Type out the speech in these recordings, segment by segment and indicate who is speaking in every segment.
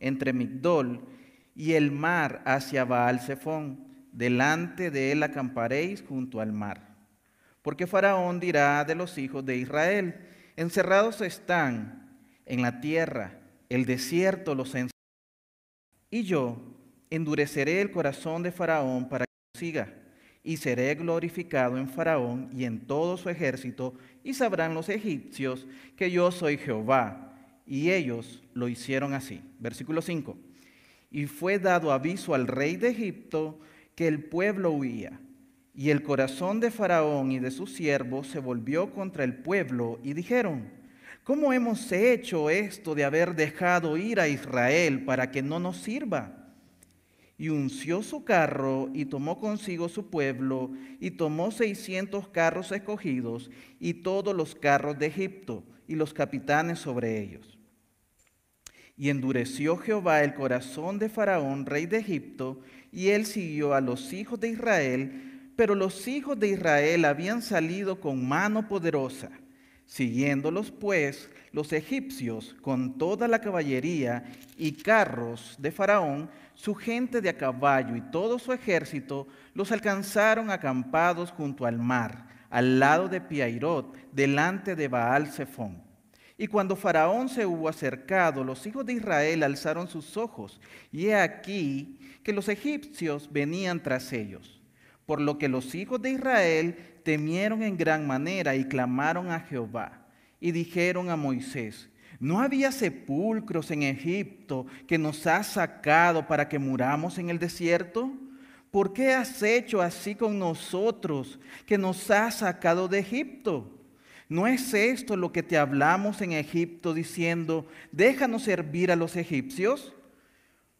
Speaker 1: Entre Migdol y el mar hacia Baal Zephón. Delante de él acamparéis junto al mar. Porque Faraón dirá de los hijos de Israel, encerrados están en la tierra, el desierto los encerrará. Y yo endureceré el corazón de Faraón para que siga, y seré glorificado en Faraón y en todo su ejército, y sabrán los egipcios que yo soy Jehová. Y ellos lo hicieron así. Versículo 5. Y fue dado aviso al rey de Egipto que el pueblo huía. Y el corazón de Faraón y de sus siervos se volvió contra el pueblo y dijeron, ¿cómo hemos hecho esto de haber dejado ir a Israel para que no nos sirva? Y unció su carro y tomó consigo su pueblo y tomó seiscientos carros escogidos y todos los carros de Egipto y los capitanes sobre ellos y endureció Jehová el corazón de Faraón, rey de Egipto, y él siguió a los hijos de Israel, pero los hijos de Israel habían salido con mano poderosa. Siguiéndolos pues los egipcios con toda la caballería y carros de Faraón, su gente de a caballo y todo su ejército, los alcanzaron acampados junto al mar, al lado de Piairot, delante de Baal Zephón. Y cuando Faraón se hubo acercado, los hijos de Israel alzaron sus ojos, y he aquí que los egipcios venían tras ellos. Por lo que los hijos de Israel temieron en gran manera y clamaron a Jehová. Y dijeron a Moisés, ¿no había sepulcros en Egipto que nos has sacado para que muramos en el desierto? ¿Por qué has hecho así con nosotros que nos has sacado de Egipto? ¿No es esto lo que te hablamos en Egipto diciendo, déjanos servir a los egipcios?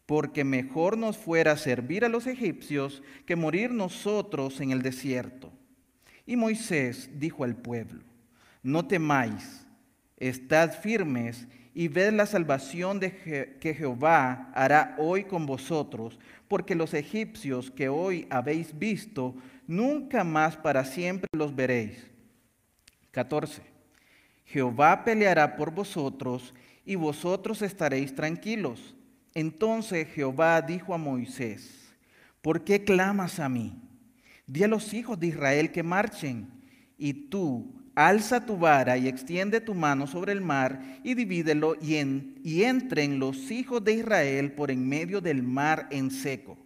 Speaker 1: Porque mejor nos fuera servir a los egipcios que morir nosotros en el desierto. Y Moisés dijo al pueblo, no temáis, estad firmes y ved la salvación de que Jehová hará hoy con vosotros, porque los egipcios que hoy habéis visto, nunca más para siempre los veréis 14. Jehová peleará por vosotros y vosotros estaréis tranquilos. Entonces Jehová dijo a Moisés, ¿por qué clamas a mí? Di a los hijos de Israel que marchen, y tú alza tu vara y extiende tu mano sobre el mar y divídelo y, y entren los hijos de Israel por en medio del mar en seco.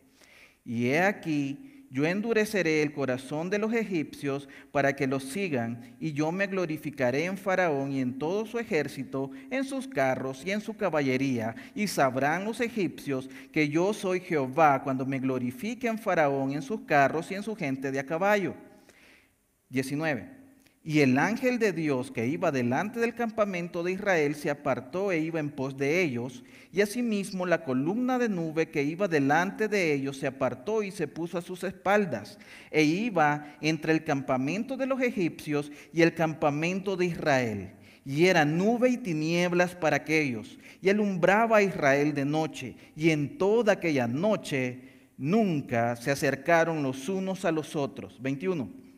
Speaker 1: Y he aquí, yo endureceré el corazón de los egipcios para que los sigan, y yo me glorificaré en Faraón y en todo su ejército, en sus carros y en su caballería, y sabrán los egipcios que yo soy Jehová cuando me glorifique en Faraón, en sus carros y en su gente de a caballo. 19. Y el ángel de Dios que iba delante del campamento de Israel se apartó e iba en pos de ellos, y asimismo la columna de nube que iba delante de ellos se apartó y se puso a sus espaldas, e iba entre el campamento de los egipcios y el campamento de Israel. Y era nube y tinieblas para aquellos, y alumbraba a Israel de noche, y en toda aquella noche nunca se acercaron los unos a los otros. 21.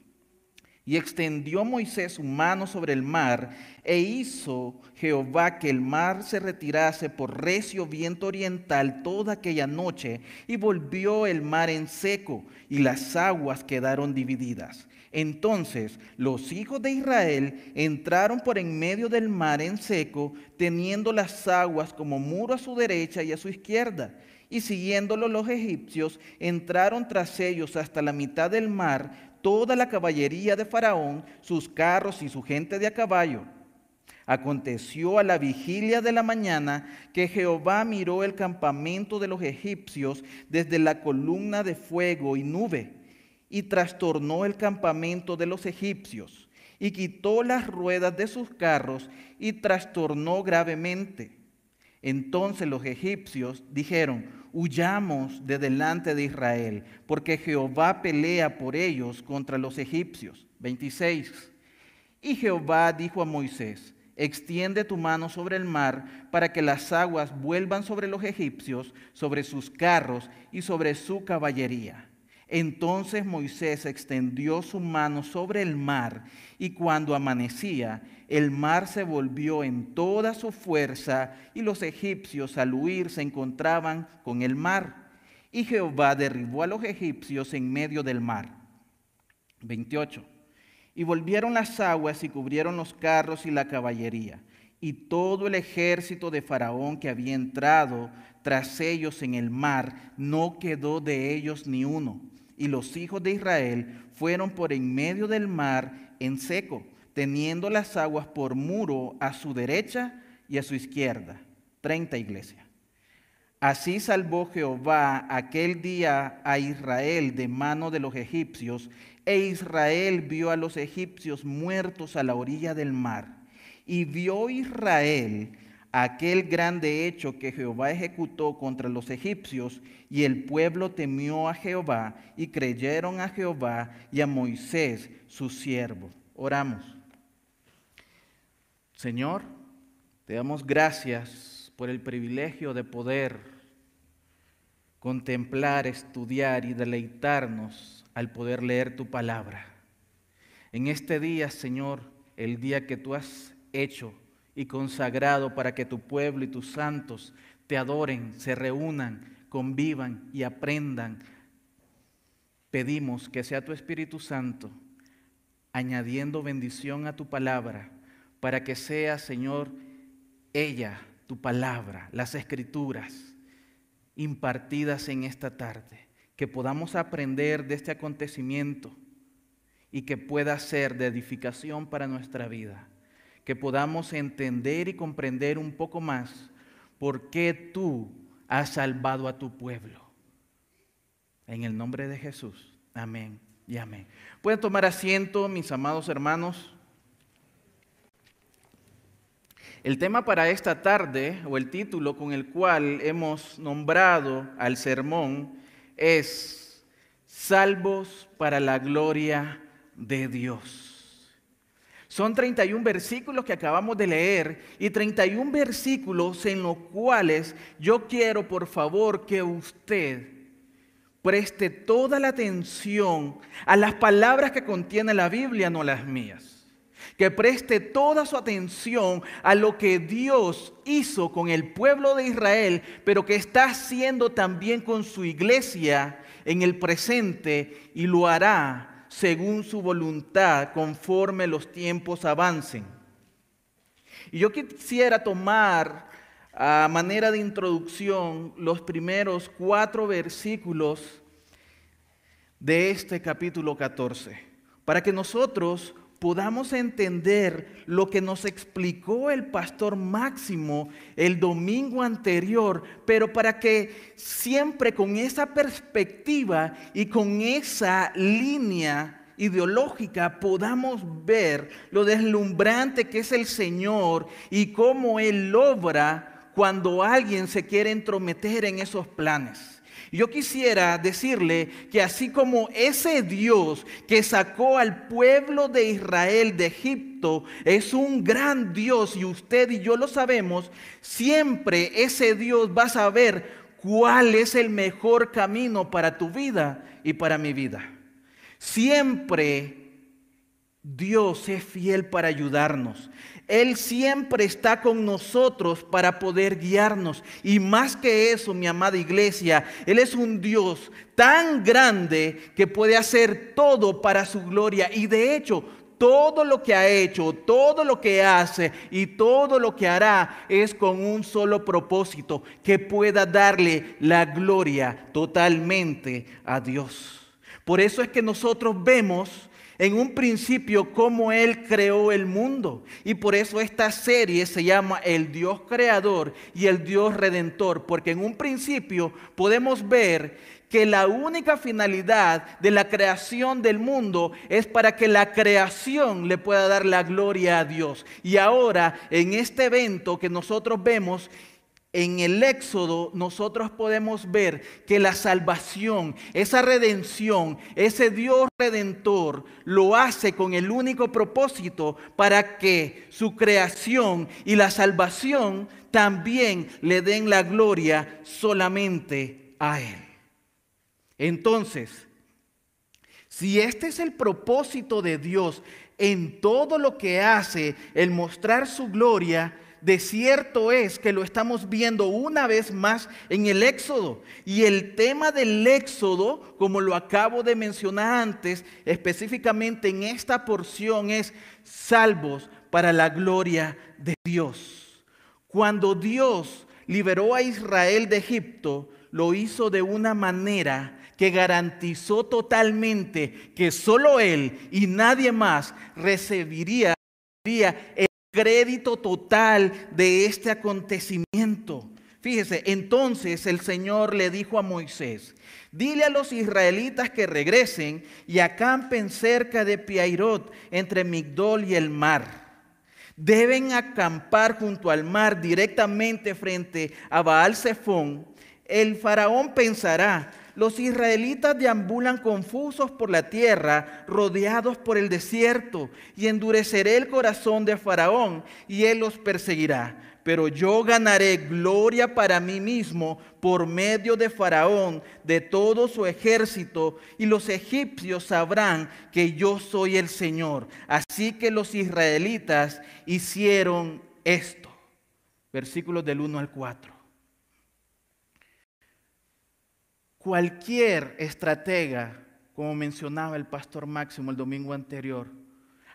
Speaker 1: Y extendió Moisés su mano sobre el mar, e hizo Jehová que el mar se retirase por recio viento oriental toda aquella noche, y volvió el mar en seco, y las aguas quedaron divididas. Entonces los hijos de Israel entraron por en medio del mar en seco, teniendo las aguas como muro a su derecha y a su izquierda. Y siguiéndolo los egipcios, entraron tras ellos hasta la mitad del mar, toda la caballería de Faraón, sus carros y su gente de a caballo. Aconteció a la vigilia de la mañana que Jehová miró el campamento de los egipcios desde la columna de fuego y nube y trastornó el campamento de los egipcios y quitó las ruedas de sus carros y trastornó gravemente. Entonces los egipcios dijeron, huyamos de delante de Israel, porque Jehová pelea por ellos contra los egipcios. 26. Y Jehová dijo a Moisés, extiende tu mano sobre el mar para que las aguas vuelvan sobre los egipcios, sobre sus carros y sobre su caballería. Entonces Moisés extendió su mano sobre el mar y cuando amanecía, el mar se volvió en toda su fuerza y los egipcios al huir se encontraban con el mar. Y Jehová derribó a los egipcios en medio del mar. 28. Y volvieron las aguas y cubrieron los carros y la caballería. Y todo el ejército de Faraón que había entrado tras ellos en el mar, no quedó de ellos ni uno y los hijos de Israel fueron por en medio del mar en seco, teniendo las aguas por muro a su derecha y a su izquierda. Treinta iglesia. Así salvó Jehová aquel día a Israel de mano de los egipcios, e Israel vio a los egipcios muertos a la orilla del mar. Y vio Israel aquel grande hecho que Jehová ejecutó contra los egipcios, y el pueblo temió a Jehová, y creyeron a Jehová y a Moisés, su siervo. Oramos. Señor, te damos gracias por el privilegio de poder contemplar, estudiar y deleitarnos al poder leer tu palabra. En este día, Señor, el día que tú has hecho, y consagrado para que tu pueblo y tus santos te adoren, se reúnan, convivan y aprendan. Pedimos que sea tu Espíritu Santo añadiendo bendición a tu palabra para que sea, Señor, ella, tu palabra, las escrituras impartidas en esta tarde, que podamos aprender de este acontecimiento y que pueda ser de edificación para nuestra vida que podamos entender y comprender un poco más por qué tú has salvado a tu pueblo. En el nombre de Jesús. Amén y amén. Pueden tomar asiento, mis amados hermanos. El tema para esta tarde, o el título con el cual hemos nombrado al sermón, es Salvos para la gloria de Dios. Son 31 versículos que acabamos de leer y 31 versículos en los cuales yo quiero por favor que usted preste toda la atención a las palabras que contiene la Biblia, no las mías. Que preste toda su atención a lo que Dios hizo con el pueblo de Israel, pero que está haciendo también con su iglesia en el presente y lo hará según su voluntad, conforme los tiempos avancen. Y yo quisiera tomar a manera de introducción los primeros cuatro versículos de este capítulo 14, para que nosotros podamos entender lo que nos explicó el pastor Máximo el domingo anterior, pero para que siempre con esa perspectiva y con esa línea ideológica podamos ver lo deslumbrante que es el Señor y cómo Él obra cuando alguien se quiere entrometer en esos planes. Yo quisiera decirle que así como ese Dios que sacó al pueblo de Israel de Egipto es un gran Dios y usted y yo lo sabemos, siempre ese Dios va a saber cuál es el mejor camino para tu vida y para mi vida. Siempre Dios es fiel para ayudarnos. Él siempre está con nosotros para poder guiarnos. Y más que eso, mi amada iglesia, Él es un Dios tan grande que puede hacer todo para su gloria. Y de hecho, todo lo que ha hecho, todo lo que hace y todo lo que hará es con un solo propósito, que pueda darle la gloria totalmente a Dios. Por eso es que nosotros vemos en un principio cómo Él creó el mundo. Y por eso esta serie se llama El Dios Creador y el Dios Redentor, porque en un principio podemos ver que la única finalidad de la creación del mundo es para que la creación le pueda dar la gloria a Dios. Y ahora, en este evento que nosotros vemos, en el Éxodo nosotros podemos ver que la salvación, esa redención, ese Dios redentor lo hace con el único propósito para que su creación y la salvación también le den la gloria solamente a Él. Entonces, Si este es el propósito de Dios en todo lo que hace, el mostrar su gloria, de cierto es que lo estamos viendo una vez más en el Éxodo. Y el tema del Éxodo, como lo acabo de mencionar antes, específicamente en esta porción, es salvos para la gloria de Dios. Cuando Dios liberó a Israel de Egipto, lo hizo de una manera que garantizó totalmente que solo Él y nadie más recibiría el crédito total de este acontecimiento. Fíjese, entonces el Señor le dijo a Moisés, dile a los israelitas que regresen y acampen cerca de Piairot, entre Migdol y el mar. Deben acampar junto al mar directamente frente a Baal Zephón. El faraón pensará, los israelitas deambulan confusos por la tierra, rodeados por el desierto, y endureceré el corazón de Faraón, y él los perseguirá. Pero yo ganaré gloria para mí mismo por medio de Faraón, de todo su ejército, y los egipcios sabrán que yo soy el Señor. Así que los israelitas hicieron esto. Versículos del 1 al 4. Cualquier estratega, como mencionaba el pastor Máximo el domingo anterior,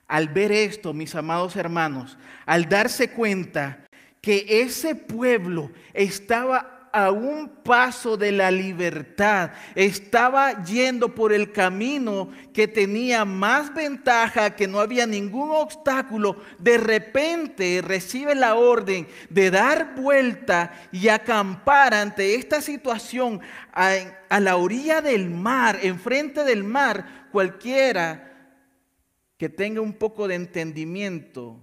Speaker 1: al ver esto, mis amados hermanos, al darse cuenta que ese pueblo estaba a un paso de la libertad, estaba yendo por el camino que tenía más ventaja, que no había ningún obstáculo, de repente recibe la orden de dar vuelta y acampar ante esta situación a, la orilla del mar, enfrente del mar, cualquiera que tenga un poco de entendimiento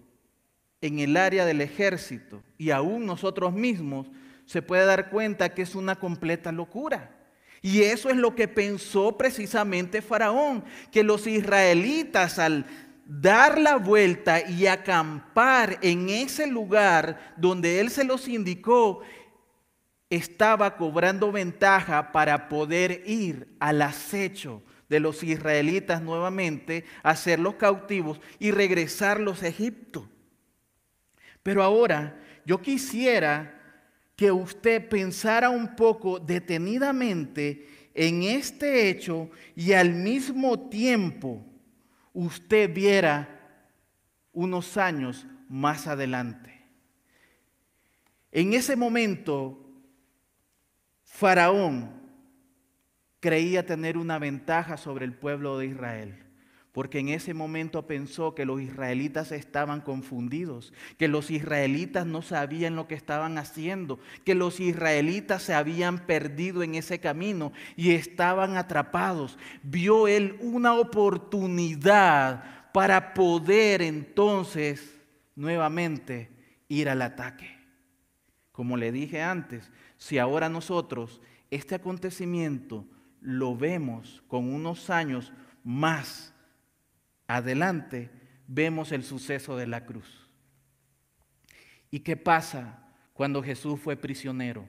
Speaker 1: en el área del ejército y aún nosotros mismos, se puede dar cuenta que es una completa locura. Y eso es lo que pensó precisamente Faraón, que los israelitas al dar la vuelta y acampar en ese lugar donde él se los indicó, estaba cobrando ventaja para poder ir al acecho de los israelitas nuevamente, hacerlos cautivos y regresarlos a Egipto. Pero ahora yo quisiera que usted pensara un poco detenidamente en este hecho y al mismo tiempo usted viera unos años más adelante. En ese momento, Faraón creía tener una ventaja sobre el pueblo de Israel porque en ese momento pensó que los israelitas estaban confundidos, que los israelitas no sabían lo que estaban haciendo, que los israelitas se habían perdido en ese camino y estaban atrapados. Vio él una oportunidad para poder entonces nuevamente ir al ataque. Como le dije antes, si ahora nosotros este acontecimiento lo vemos con unos años más, adelante vemos el suceso de la cruz. ¿Y qué pasa cuando Jesús fue prisionero?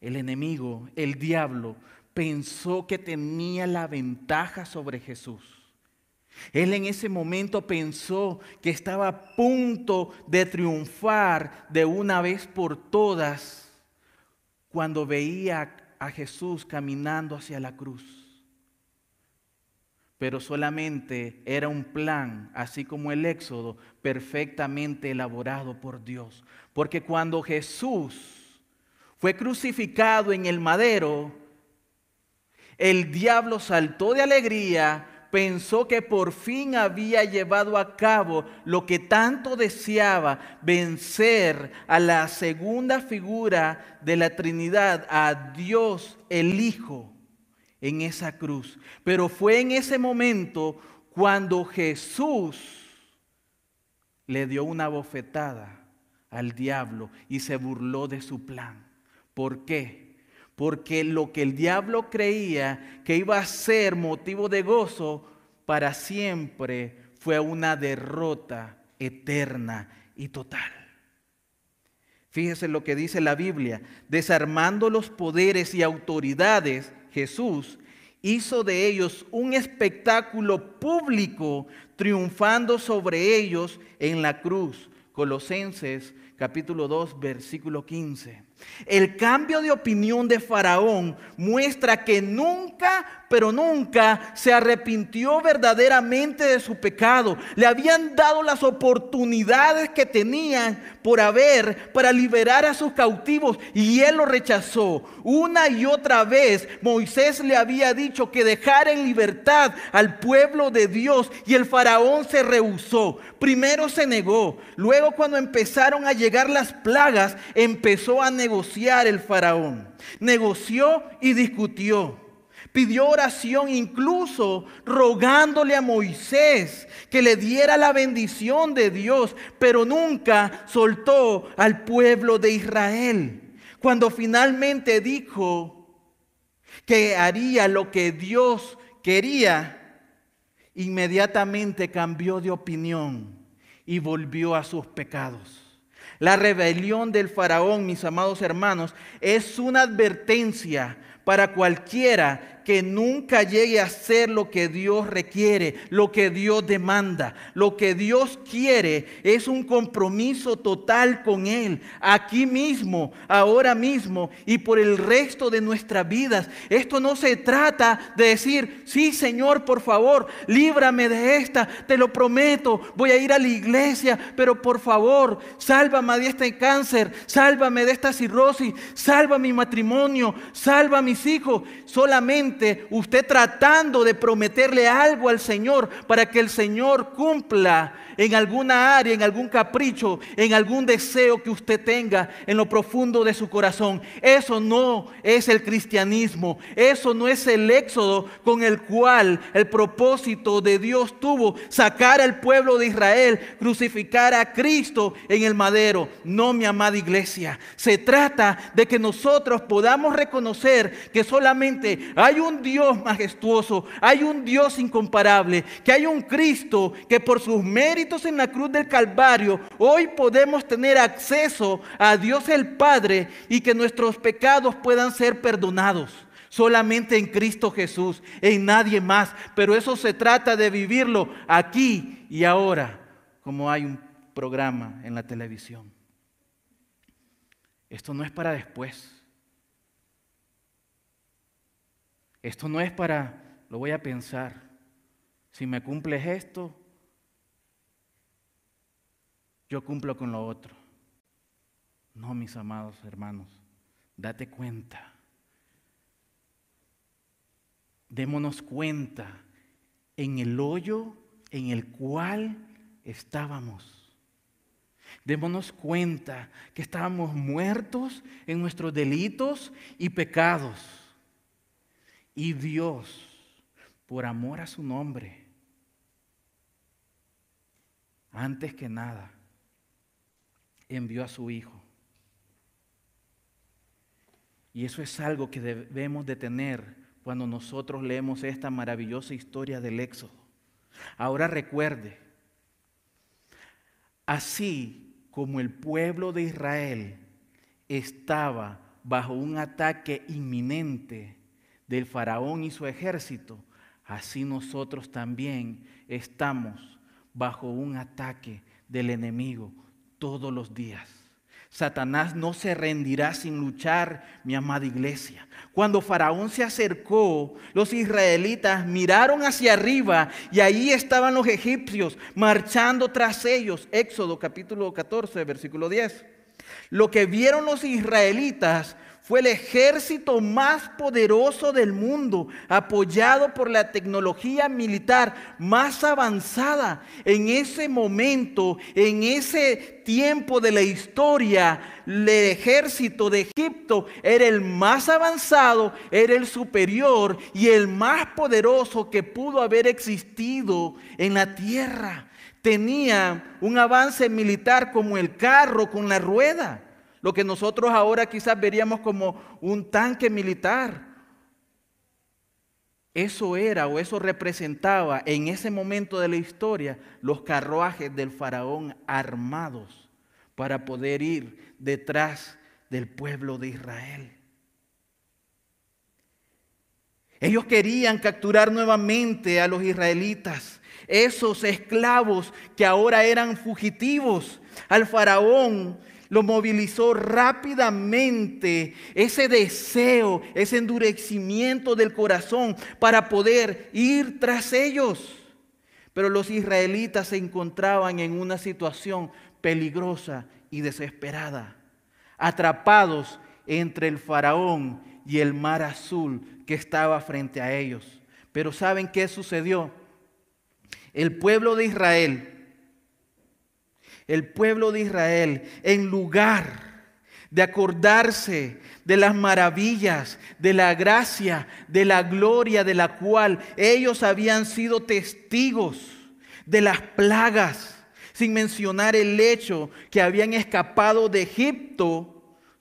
Speaker 1: El enemigo, el diablo, pensó que tenía la ventaja sobre Jesús. Él en ese momento pensó que estaba a punto de triunfar de una vez por todas cuando veía a Jesús caminando hacia la cruz pero solamente era un plan, así como el Éxodo, perfectamente elaborado por Dios. Porque cuando Jesús fue crucificado en el madero, el diablo saltó de alegría, pensó que por fin había llevado a cabo lo que tanto deseaba, vencer a la segunda figura de la Trinidad, a Dios el Hijo en esa cruz. Pero fue en ese momento cuando Jesús le dio una bofetada al diablo y se burló de su plan. ¿Por qué? Porque lo que el diablo creía que iba a ser motivo de gozo para siempre fue una derrota eterna y total. Fíjese lo que dice la Biblia, desarmando los poderes y autoridades Jesús hizo de ellos un espectáculo público, triunfando sobre ellos en la cruz. Colosenses capítulo 2, versículo 15. El cambio de opinión de Faraón muestra que nunca pero nunca se arrepintió verdaderamente de su pecado. Le habían dado las oportunidades que tenían por haber para liberar a sus cautivos y él lo rechazó. Una y otra vez Moisés le había dicho que dejara en libertad al pueblo de Dios y el faraón se rehusó. Primero se negó, luego cuando empezaron a llegar las plagas empezó a negociar el faraón. Negoció y discutió pidió oración incluso rogándole a Moisés que le diera la bendición de Dios, pero nunca soltó al pueblo de Israel. Cuando finalmente dijo que haría lo que Dios quería, inmediatamente cambió de opinión y volvió a sus pecados. La rebelión del faraón, mis amados hermanos, es una advertencia para cualquiera que nunca llegue a ser lo que Dios requiere, lo que Dios demanda. Lo que Dios quiere es un compromiso total con Él, aquí mismo, ahora mismo y por el resto de nuestras vidas. Esto no se trata de decir, sí Señor, por favor, líbrame de esta, te lo prometo, voy a ir a la iglesia, pero por favor, sálvame de este cáncer, sálvame de esta cirrosis, salva mi matrimonio, salva a mis hijos. Solamente usted tratando de prometerle algo al Señor para que el Señor cumpla en alguna área, en algún capricho, en algún deseo que usted tenga en lo profundo de su corazón. Eso no es el cristianismo. Eso no es el éxodo con el cual el propósito de Dios tuvo sacar al pueblo de Israel, crucificar a Cristo en el madero. No, mi amada iglesia. Se trata de que nosotros podamos reconocer que solamente hay un Dios majestuoso, hay un Dios incomparable, que hay un Cristo que por sus méritos en la cruz del Calvario, hoy podemos tener acceso a Dios el Padre y que nuestros pecados puedan ser perdonados. Solamente en Cristo Jesús, en nadie más. Pero eso se trata de vivirlo aquí y ahora, como hay un programa en la televisión. Esto no es para después. Esto no es para, lo voy a pensar, si me cumples esto, yo cumplo con lo otro. No, mis amados hermanos, date cuenta. Démonos cuenta en el hoyo en el cual estábamos. Démonos cuenta que estábamos muertos en nuestros delitos y pecados. Y Dios, por amor a su nombre, antes que nada, envió a su Hijo. Y eso es algo que debemos de tener cuando nosotros leemos esta maravillosa historia del Éxodo. Ahora recuerde, así como el pueblo de Israel estaba bajo un ataque inminente del faraón y su ejército, así nosotros también estamos bajo un ataque del enemigo todos los días. Satanás no se rendirá sin luchar, mi amada iglesia. Cuando Faraón se acercó, los israelitas miraron hacia arriba y ahí estaban los egipcios marchando tras ellos. Éxodo capítulo 14, versículo 10. Lo que vieron los israelitas fue el ejército más poderoso del mundo, apoyado por la tecnología militar más avanzada. En ese momento, en ese tiempo de la historia, el ejército de Egipto era el más avanzado, era el superior y el más poderoso que pudo haber existido en la tierra. Tenía un avance militar como el carro con la rueda lo que nosotros ahora quizás veríamos como un tanque militar. Eso era o eso representaba en ese momento de la historia los carruajes del faraón armados para poder ir detrás del pueblo de Israel. Ellos querían capturar nuevamente a los israelitas, esos esclavos que ahora eran fugitivos. Al faraón lo movilizó rápidamente ese deseo, ese endurecimiento del corazón para poder ir tras ellos. Pero los israelitas se encontraban en una situación peligrosa y desesperada, atrapados entre el faraón y el mar azul que estaba frente a ellos. Pero ¿saben qué sucedió? El pueblo de Israel el pueblo de Israel, en lugar de acordarse de las maravillas, de la gracia, de la gloria de la cual ellos habían sido testigos, de las plagas, sin mencionar el hecho que habían escapado de Egipto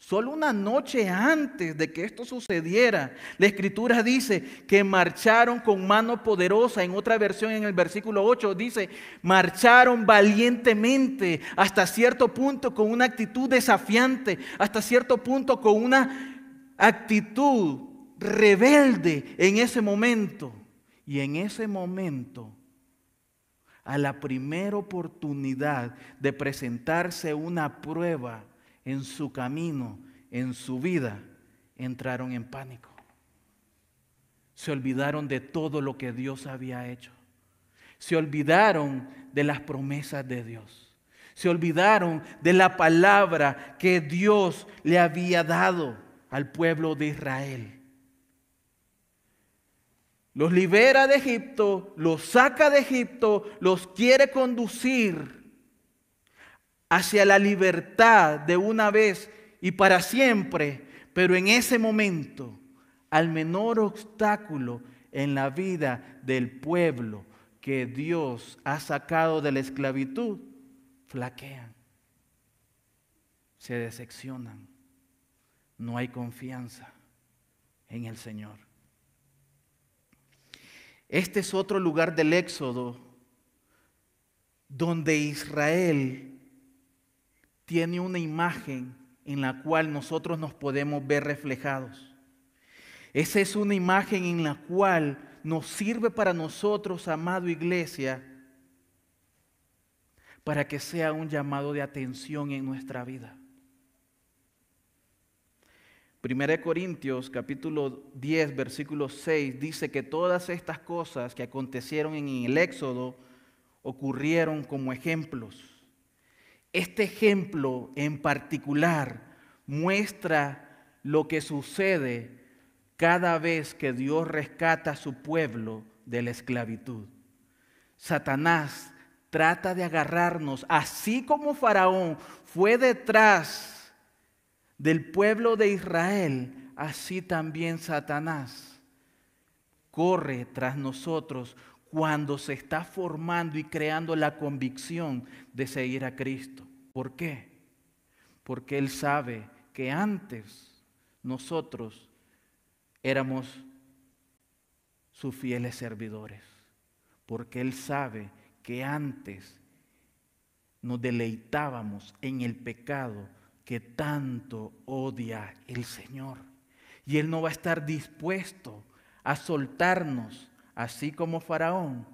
Speaker 1: Solo una noche antes de que esto sucediera, la escritura dice que marcharon con mano poderosa. En otra versión, en el versículo 8, dice, marcharon valientemente hasta cierto punto con una actitud desafiante, hasta cierto punto con una actitud rebelde en ese momento. Y en ese momento, a la primera oportunidad de presentarse una prueba, en su camino, en su vida, entraron en pánico. Se olvidaron de todo lo que Dios había hecho. Se olvidaron de las promesas de Dios. Se olvidaron de la palabra que Dios le había dado al pueblo de Israel. Los libera de Egipto, los saca de Egipto, los quiere conducir hacia la libertad de una vez y para siempre, pero en ese momento, al menor obstáculo en la vida del pueblo que Dios ha sacado de la esclavitud, flaquean, se decepcionan, no hay confianza en el Señor. Este es otro lugar del Éxodo donde Israel tiene una imagen en la cual nosotros nos podemos ver reflejados. Esa es una imagen en la cual nos sirve para nosotros, amado iglesia, para que sea un llamado de atención en nuestra vida. Primera de Corintios capítulo 10 versículo 6 dice que todas estas cosas que acontecieron en el Éxodo ocurrieron como ejemplos este ejemplo en particular muestra lo que sucede cada vez que Dios rescata a su pueblo de la esclavitud. Satanás trata de agarrarnos, así como Faraón fue detrás del pueblo de Israel, así también Satanás corre tras nosotros cuando se está formando y creando la convicción de seguir a Cristo. ¿Por qué? Porque Él sabe que antes nosotros éramos sus fieles servidores. Porque Él sabe que antes nos deleitábamos en el pecado que tanto odia el Señor. Y Él no va a estar dispuesto a soltarnos así como Faraón,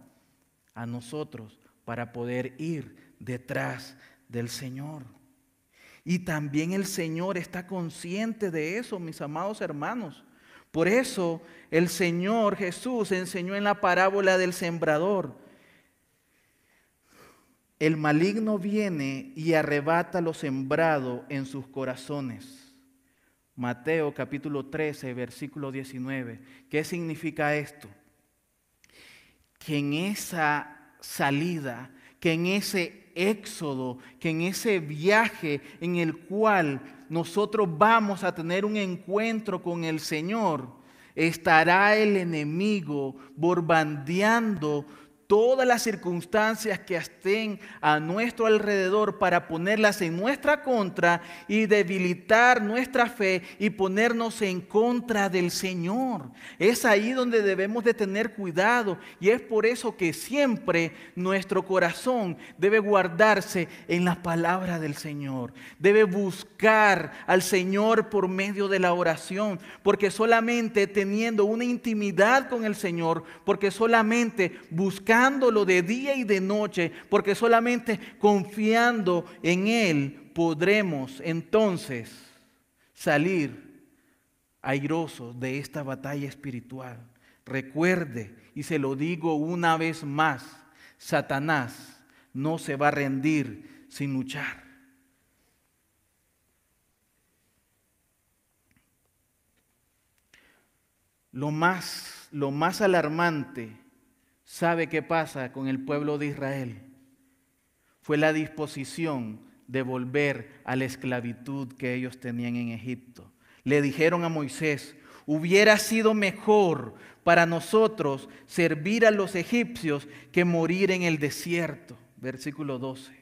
Speaker 1: a nosotros para poder ir detrás del Señor. Y también el Señor está consciente de eso, mis amados hermanos. Por eso el Señor Jesús enseñó en la parábola del sembrador. El maligno viene y arrebata lo sembrado en sus corazones. Mateo capítulo 13, versículo 19. ¿Qué significa esto? Que en esa salida, que en ese éxodo, que en ese viaje en el cual nosotros vamos a tener un encuentro con el Señor, estará el enemigo borbandeando todas las circunstancias que estén a nuestro alrededor para ponerlas en nuestra contra y debilitar nuestra fe y ponernos en contra del Señor. Es ahí donde debemos de tener cuidado y es por eso que siempre nuestro corazón debe guardarse en la palabra del Señor. Debe buscar al Señor por medio de la oración, porque solamente teniendo una intimidad con el Señor, porque solamente buscando de día y de noche, porque solamente confiando en Él podremos entonces salir airosos de esta batalla espiritual. Recuerde, y se lo digo una vez más, Satanás no se va a rendir sin luchar. Lo más, lo más alarmante ¿Sabe qué pasa con el pueblo de Israel? Fue la disposición de volver a la esclavitud que ellos tenían en Egipto. Le dijeron a Moisés, hubiera sido mejor para nosotros servir a los egipcios que morir en el desierto. Versículo 12.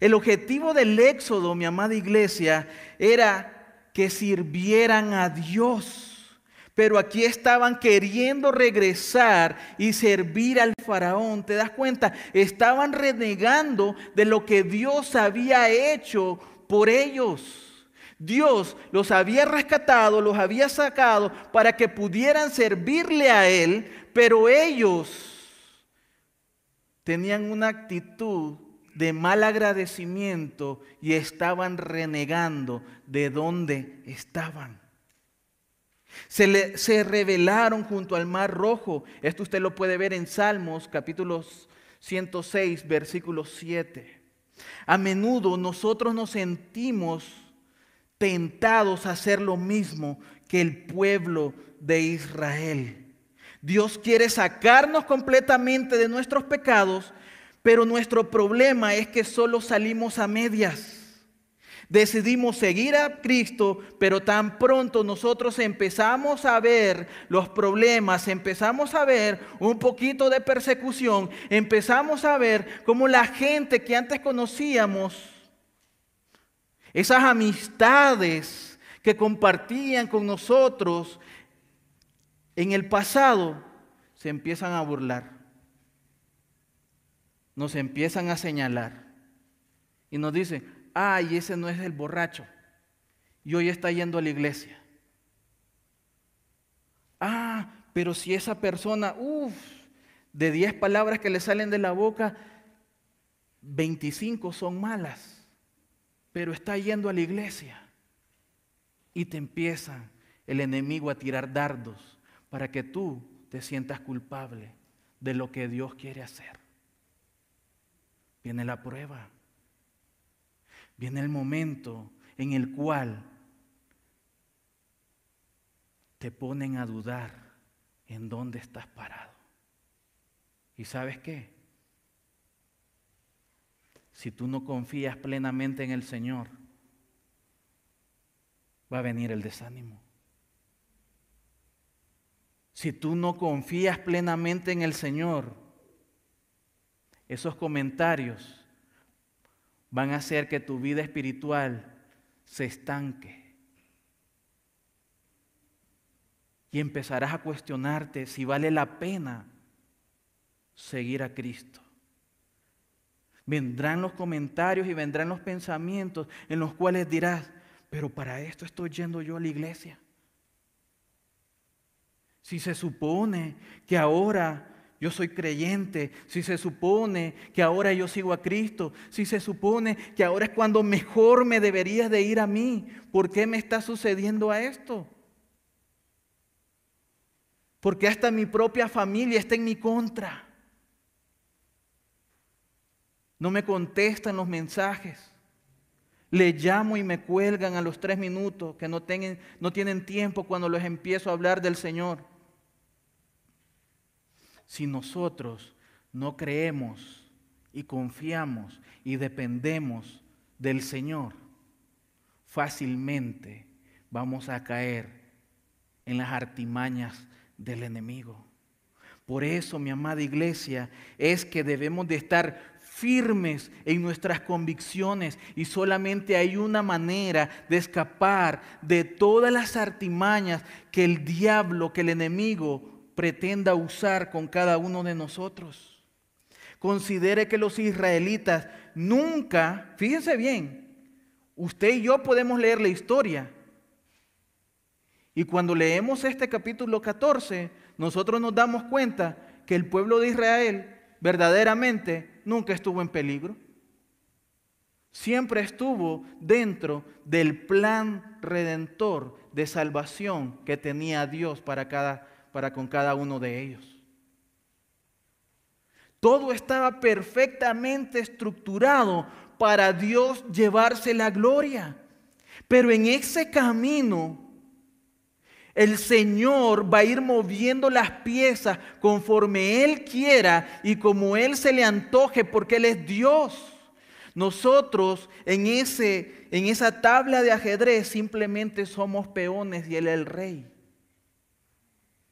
Speaker 1: El objetivo del éxodo, mi amada iglesia, era que sirvieran a Dios pero aquí estaban queriendo regresar y servir al faraón. ¿Te das cuenta? Estaban renegando de lo que Dios había hecho por ellos. Dios los había rescatado, los había sacado para que pudieran servirle a Él, pero ellos tenían una actitud de mal agradecimiento y estaban renegando de dónde estaban. Se, le, se rebelaron junto al mar rojo. Esto usted lo puede ver en Salmos capítulo 106, versículo 7. A menudo nosotros nos sentimos tentados a hacer lo mismo que el pueblo de Israel. Dios quiere sacarnos completamente de nuestros pecados, pero nuestro problema es que solo salimos a medias. Decidimos seguir a Cristo, pero tan pronto nosotros empezamos a ver los problemas, empezamos a ver un poquito de persecución, empezamos a ver cómo la gente que antes conocíamos, esas amistades que compartían con nosotros en el pasado, se empiezan a burlar, nos empiezan a señalar y nos dicen, ay, ese no es el borracho. Y hoy está yendo a la iglesia. Ah, pero si esa persona, uff, de 10 palabras que le salen de la boca, 25 son malas, pero está yendo a la iglesia. Y te empieza el enemigo a tirar dardos para que tú te sientas culpable de lo que Dios quiere hacer. Viene la prueba. Viene el momento en el cual te ponen a dudar en dónde estás parado. ¿Y sabes qué? Si tú no confías plenamente en el Señor, va a venir el desánimo. Si tú no confías plenamente en el Señor, esos comentarios van a hacer que tu vida espiritual se estanque. Y empezarás a cuestionarte si vale la pena seguir a Cristo. Vendrán los comentarios y vendrán los pensamientos en los cuales dirás, pero para esto estoy yendo yo a la iglesia. Si se supone que ahora yo soy creyente, si se supone que ahora yo sigo a Cristo, si se supone que ahora es cuando mejor me debería de ir a mí, ¿por qué me está sucediendo a esto? Porque hasta mi propia familia está en mi contra. No me contestan los mensajes. Le llamo y me cuelgan a los tres minutos que no, tienen, no tienen tiempo cuando les empiezo a hablar del Señor si nosotros no creemos y confiamos y dependemos del Señor, fácilmente vamos a caer en las artimañas del enemigo. Por eso, mi amada iglesia, es que debemos de estar firmes en nuestras convicciones y solamente hay una manera de escapar de todas las artimañas que el diablo, que el enemigo pretenda usar con cada uno de nosotros. Considere que los israelitas nunca, fíjense bien, usted y yo podemos leer la historia. Y cuando leemos este capítulo 14, nosotros nos damos cuenta que el pueblo de Israel verdaderamente nunca estuvo en peligro. Siempre estuvo dentro del plan redentor de salvación que tenía Dios para, cada, para con cada uno de ellos. Todo estaba perfectamente estructurado para Dios llevarse la gloria. Pero en ese camino el Señor va a ir moviendo las piezas conforme Él quiera y como Él se le antoje porque Él es Dios. Nosotros en, ese, en esa tabla de ajedrez simplemente somos peones y Él es el rey.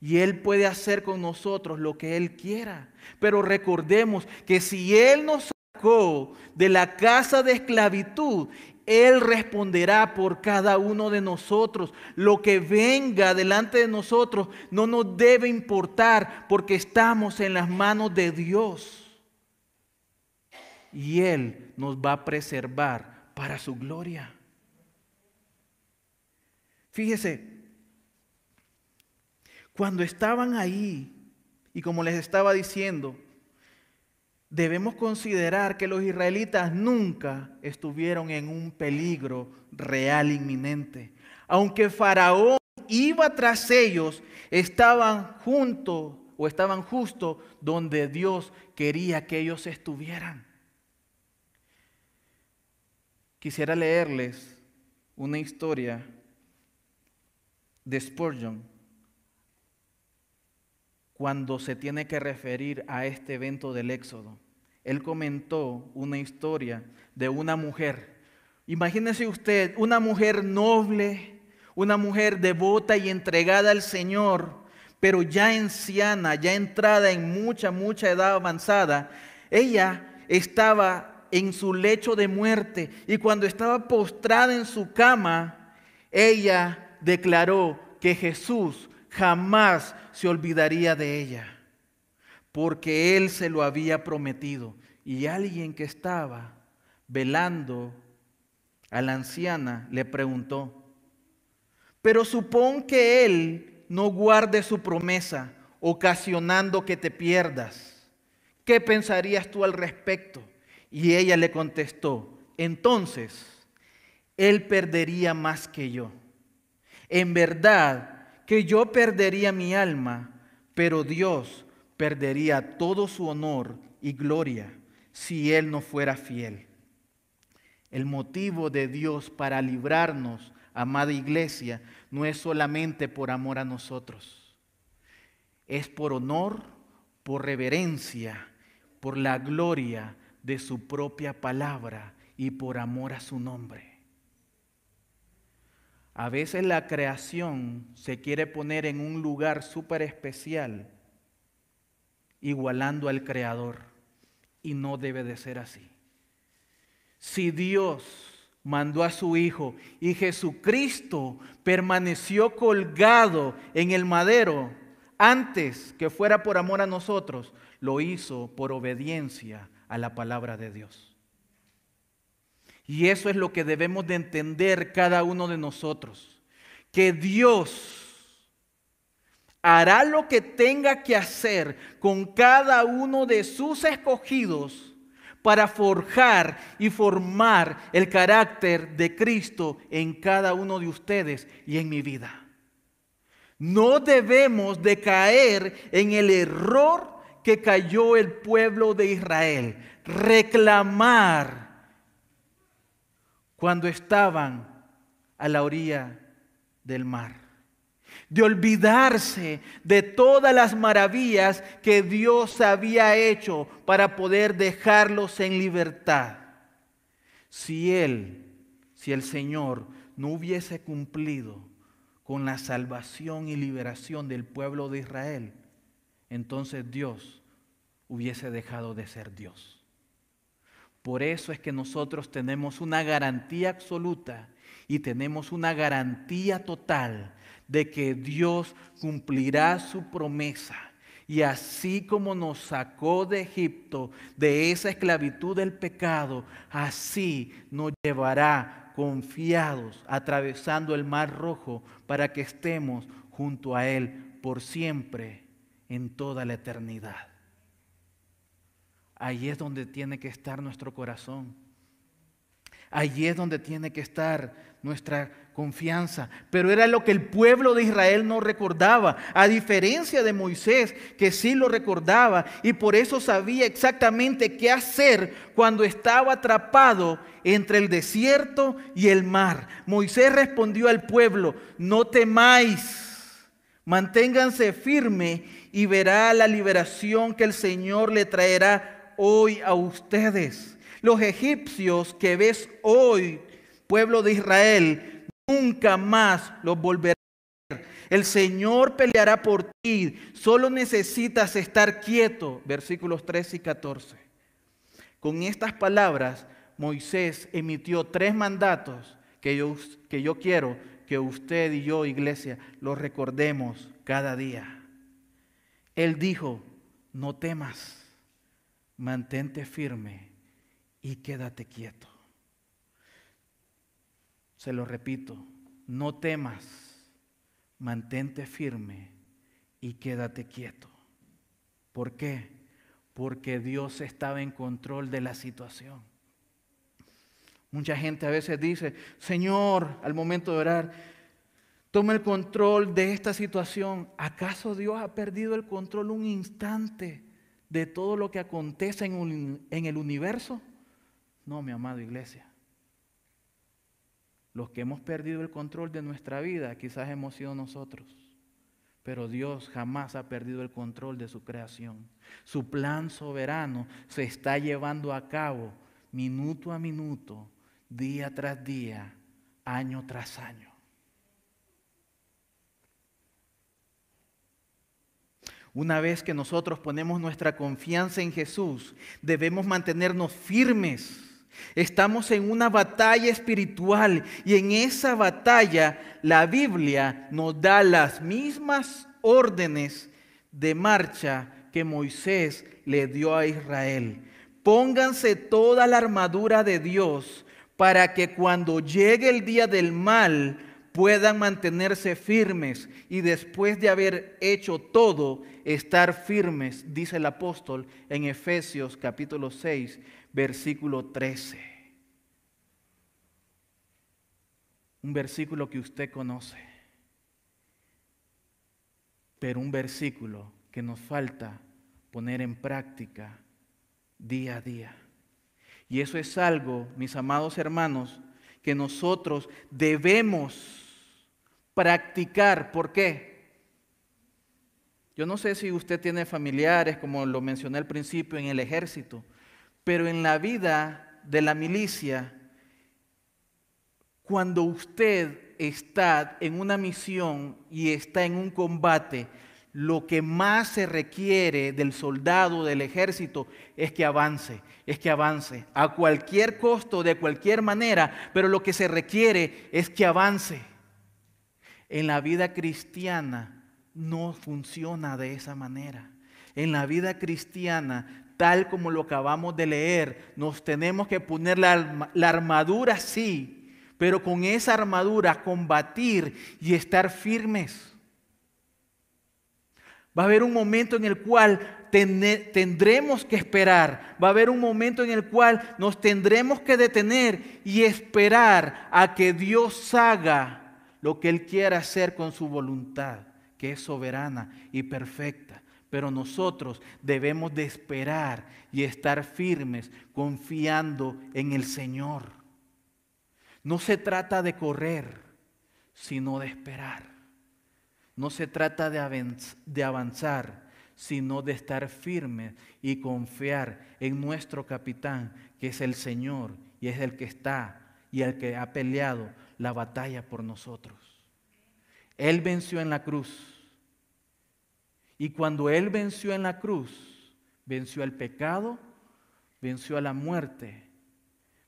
Speaker 1: Y Él puede hacer con nosotros lo que Él quiera. Pero recordemos que si Él nos sacó de la casa de esclavitud, él responderá por cada uno de nosotros. Lo que venga delante de nosotros no nos debe importar porque estamos en las manos de Dios. Y Él nos va a preservar para su gloria. Fíjese, cuando estaban ahí, y como les estaba diciendo, debemos considerar que los israelitas nunca estuvieron en un peligro real inminente. Aunque Faraón iba tras ellos, estaban juntos o estaban justo donde Dios quería que ellos estuvieran. Quisiera leerles una historia de Spurgeon cuando se tiene que referir a este evento del Éxodo. Él comentó una historia de una mujer. Imagínese usted, una mujer noble, una mujer devota y entregada al Señor, pero ya anciana, ya entrada en mucha, mucha edad avanzada. Ella estaba en su lecho de muerte y cuando estaba postrada en su cama, ella declaró que Jesús jamás se olvidaría de ella, porque él se lo había prometido. Y alguien que estaba velando a la anciana le preguntó, pero supón que él no guarde su promesa, ocasionando que te pierdas. ¿Qué pensarías tú al respecto? Y ella le contestó, entonces, él perdería más que yo. En verdad, que yo perdería mi alma, pero Dios perdería todo su honor y gloria si Él no fuera fiel. El motivo de Dios para librarnos, amada iglesia, no es solamente por amor a nosotros, es por honor, por reverencia, por la gloria de su propia palabra y por amor a su nombre. A veces la creación se quiere poner en un lugar súper especial, igualando al Creador, y no debe de ser así. Si Dios mandó a su Hijo y Jesucristo permaneció colgado en el madero antes que fuera por amor a nosotros, lo hizo por obediencia a la palabra de Dios. Y eso es lo que debemos de entender cada uno de nosotros. Que Dios hará lo que tenga que hacer con cada uno de sus escogidos para forjar y formar el carácter de Cristo en cada uno de ustedes y en mi vida. No debemos de caer en el error que cayó el pueblo de Israel, reclamar cuando estaban a la orilla del mar. De olvidarse de todas las maravillas que Dios había hecho para poder dejarlos en libertad. Si Él, si el Señor no hubiese cumplido con la salvación y liberación del pueblo de Israel, entonces Dios hubiese dejado de ser Dios. Por eso es que nosotros tenemos una garantía absoluta y tenemos una garantía total de que Dios cumplirá su promesa. Y así como nos sacó de Egipto, de esa esclavitud del pecado, así nos llevará confiados atravesando el mar rojo para que estemos junto a Él por siempre en toda la eternidad. Ahí es donde tiene que estar nuestro corazón. Allí es donde tiene que estar nuestra confianza. Pero era lo que el pueblo de Israel no recordaba, a diferencia de Moisés, que sí lo recordaba y por eso sabía exactamente qué hacer cuando estaba atrapado entre el desierto y el mar. Moisés respondió al pueblo, no temáis, manténganse firme y verá la liberación que el Señor le traerá hoy a ustedes. Los egipcios que ves hoy, pueblo de Israel, nunca más los volverán a ver. El Señor peleará por ti. Solo necesitas estar quieto. Versículos 13 y 14. Con estas palabras, Moisés emitió tres mandatos que yo, que yo quiero que usted y yo, iglesia, los recordemos cada día. Él dijo, no temas mantente firme y quédate quieto. Se lo repito, no temas, mantente firme y quédate quieto. ¿Por qué? Porque Dios estaba en control de la situación. Mucha gente a veces dice, Señor, al momento de orar, toma el control de esta situación. ¿Acaso Dios ha perdido el control un instante? De todo lo que acontece en, el universo? No, mi amado iglesia. Los que hemos perdido el control de nuestra vida quizás hemos sido nosotros. Pero Dios jamás ha perdido el control de su creación. Su plan soberano se está llevando a cabo minuto a minuto, día tras día, año tras año. Una vez que nosotros ponemos nuestra confianza en Jesús, debemos mantenernos firmes. Estamos en una batalla espiritual y en esa batalla la Biblia nos da las mismas órdenes de marcha que Moisés le dio a Israel. Pónganse toda la armadura de Dios para que cuando llegue el día del mal puedan mantenerse firmes y después de haber hecho todo, estar firmes, dice el apóstol en Efesios capítulo 6, versículo 13. Un versículo que usted conoce, pero un versículo que nos falta poner en práctica día a día. Y eso es algo, mis amados hermanos, que nosotros debemos practicar. ¿Por qué? Yo no sé si usted tiene familiares, como lo mencioné al principio, en el ejército, pero en la vida de la milicia, cuando usted está en una misión y está en un combate, lo que más se requiere del soldado, del ejército, es que avance, es que avance, a cualquier costo, de cualquier manera, pero lo que se requiere es que avance. En la vida cristiana no funciona de esa manera. En la vida cristiana, tal como lo acabamos de leer, nos tenemos que poner la, armadura, sí, pero con esa armadura combatir y estar firmes. Va a haber un momento en el cual tendremos que esperar. Va a haber un momento en el cual nos tendremos que detener y esperar a que Dios haga lo que Él quiera hacer con su voluntad, que es soberana y perfecta. Pero nosotros debemos de esperar y estar firmes, confiando en el Señor. No se trata de correr, sino de esperar. No se trata de avanzar, sino de estar firmes y confiar en nuestro capitán, que es el Señor y es el que está y el que ha peleado la batalla por nosotros. Él venció en la cruz Y cuando Él venció en la cruz, venció al pecado, venció a la muerte,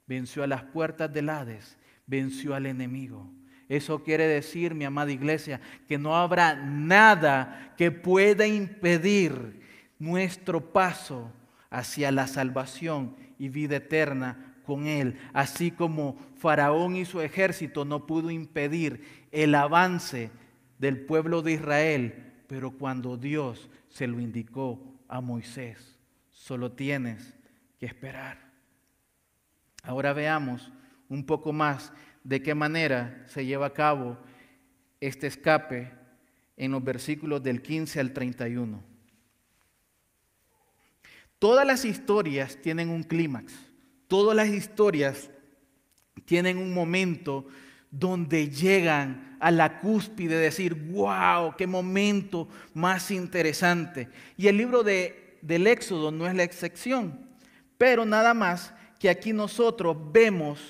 Speaker 1: venció a las puertas del Hades, venció al enemigo. Eso quiere decir, mi amada iglesia, que no habrá nada que pueda impedir nuestro paso hacia la salvación y vida eterna con Él, así como Faraón y su ejército no pudo impedir el avance del pueblo de Israel, pero cuando Dios se lo indicó a Moisés, solo tienes que esperar. Ahora veamos un poco más de qué manera se lleva a cabo este escape en los versículos del 15 al 31. Todas las historias tienen un clímax, todas las historias tienen un momento donde llegan a la cúspide de decir, wow, qué momento más interesante. Y el libro de, del Éxodo no es la excepción, pero nada más que aquí nosotros vemos,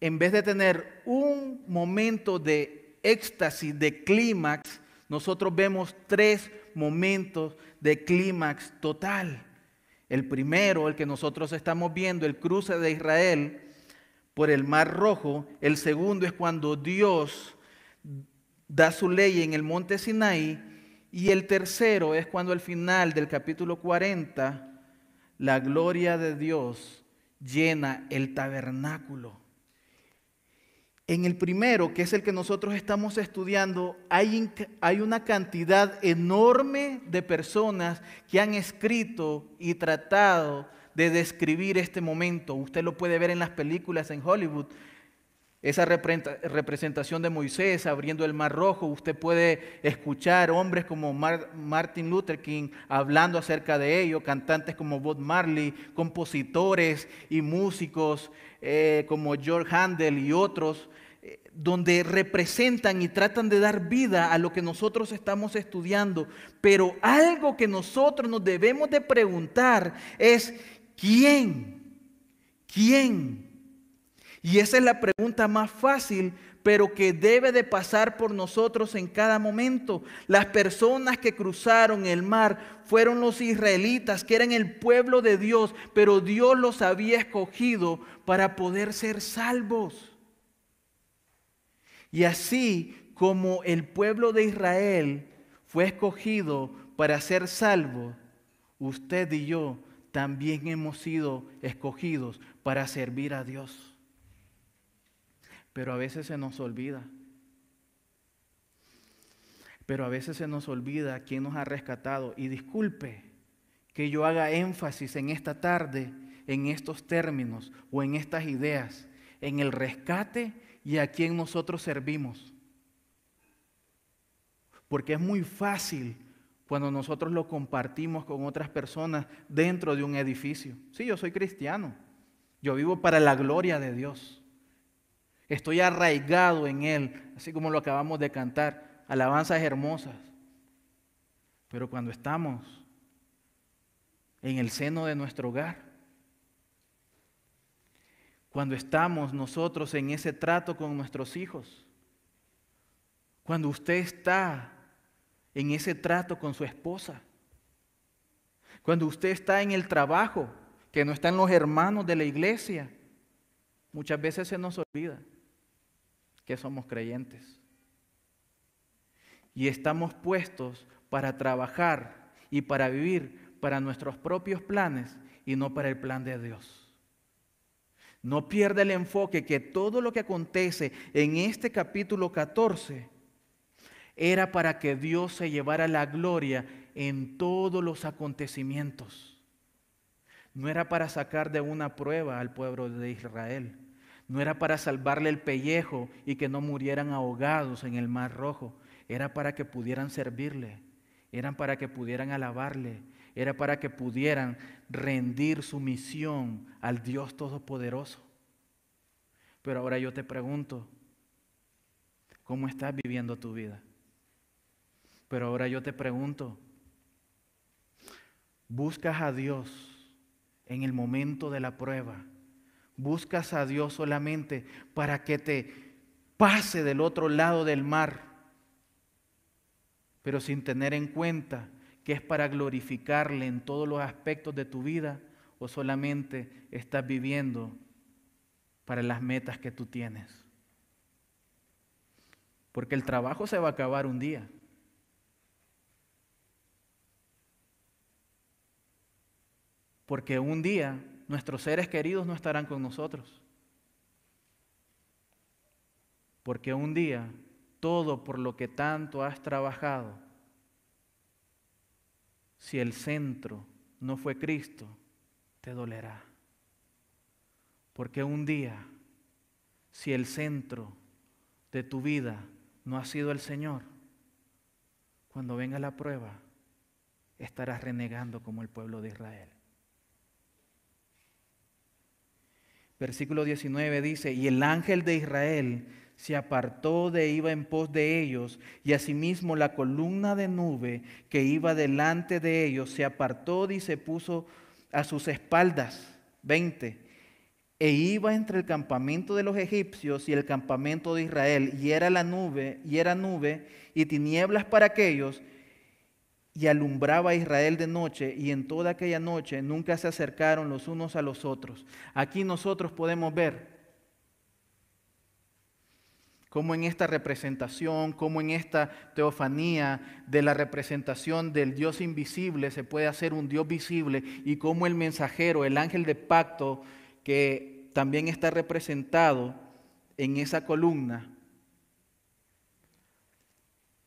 Speaker 1: en vez de tener un momento de éxtasis, de clímax, nosotros vemos tres momentos de clímax total. El primero, el que nosotros estamos viendo, el cruce de Israel por el Mar Rojo. El segundo es cuando Dios da su ley en el monte Sinaí. Y el tercero es cuando al final del capítulo 40, la gloria de Dios llena el tabernáculo. En el primero, que es el que nosotros estamos estudiando, hay, una cantidad enorme de personas que han escrito y tratado de describir este momento. Usted lo puede ver en las películas en Hollywood. Esa representación de Moisés abriendo el mar rojo, usted puede escuchar hombres como Martin Luther King hablando acerca de ello, cantantes como Bob Marley, compositores y músicos eh, como George Handel y otros donde representan y tratan de dar vida a lo que nosotros estamos estudiando. Pero algo que nosotros nos debemos de preguntar es, ¿quién? ¿Quién? Y esa es la pregunta más fácil, pero que debe de pasar por nosotros en cada momento. Las personas que cruzaron el mar fueron los israelitas, que eran el pueblo de Dios, pero Dios los había escogido para poder ser salvos. Y así como el pueblo de Israel fue escogido para ser salvo, usted y yo también hemos sido escogidos para servir a Dios. Pero a veces se nos olvida. Pero a veces se nos olvida quién nos ha rescatado. Y disculpe que yo haga énfasis en esta tarde en estos términos o en estas ideas, en el rescate y a quién nosotros servimos. Porque es muy fácil cuando nosotros lo compartimos con otras personas dentro de un edificio. Sí, yo soy cristiano. Yo vivo para la gloria de Dios. Estoy arraigado en Él, así como lo acabamos de cantar. Alabanzas hermosas. Pero cuando estamos en el seno de nuestro hogar, cuando estamos nosotros en ese trato con nuestros hijos, cuando usted está en ese trato con su esposa, cuando usted está en el trabajo, que no están los hermanos de la iglesia, muchas veces se nos olvida que somos creyentes. Y estamos puestos para trabajar y para vivir para nuestros propios planes y no para el plan de Dios. No pierda el enfoque que todo lo que acontece en este capítulo 14 era para que Dios se llevara la gloria en todos los acontecimientos. No era para sacar de una prueba al pueblo de Israel. No era para salvarle el pellejo y que no murieran ahogados en el mar rojo. Era para que pudieran servirle. Eran para que pudieran alabarle era para que pudieran rendir su misión al Dios Todopoderoso. Pero ahora yo te pregunto, ¿cómo estás viviendo tu vida? Pero ahora yo te pregunto, ¿buscas a Dios en el momento de la prueba? ¿Buscas a Dios solamente para que te pase del otro lado del mar? Pero sin tener en cuenta que es para glorificarle en todos los aspectos de tu vida o solamente estás viviendo para las metas que tú tienes. Porque el trabajo se va a acabar un día. Porque un día nuestros seres queridos no estarán con nosotros. Porque un día todo por lo que tanto has trabajado, si el centro no fue Cristo, te dolerá. Porque un día, si el centro de tu vida no ha sido el Señor, cuando venga la prueba, estarás renegando como el pueblo de Israel. Versículo 19 dice, y el ángel de Israel se apartó de iba en pos de ellos, y asimismo la columna de nube que iba delante de ellos se apartó y se puso a sus espaldas. 20. E iba entre el campamento de los egipcios y el campamento de Israel, y era la nube, y era nube y tinieblas para aquellos, y alumbraba a Israel de noche, y en toda aquella noche nunca se acercaron los unos a los otros. Aquí nosotros podemos ver cómo en esta representación, cómo en esta teofanía de la representación del Dios invisible se puede hacer un Dios visible y cómo el mensajero, el ángel de pacto, que también está representado en esa columna,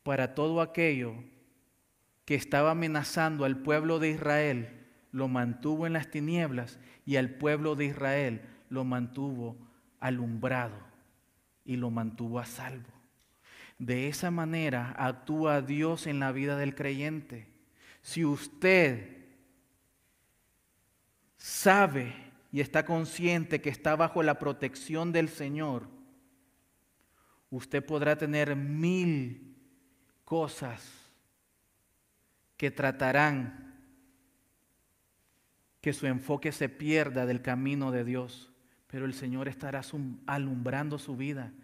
Speaker 1: para todo aquello que estaba amenazando al pueblo de Israel, lo mantuvo en las tinieblas y al pueblo de Israel lo mantuvo alumbrado y lo mantuvo a salvo. De esa manera actúa Dios en la vida del creyente. Si usted sabe y está consciente que está bajo la protección del Señor, usted podrá tener mil cosas que tratarán que su enfoque se pierda del camino de Dios, pero el Señor estará alumbrando su vida.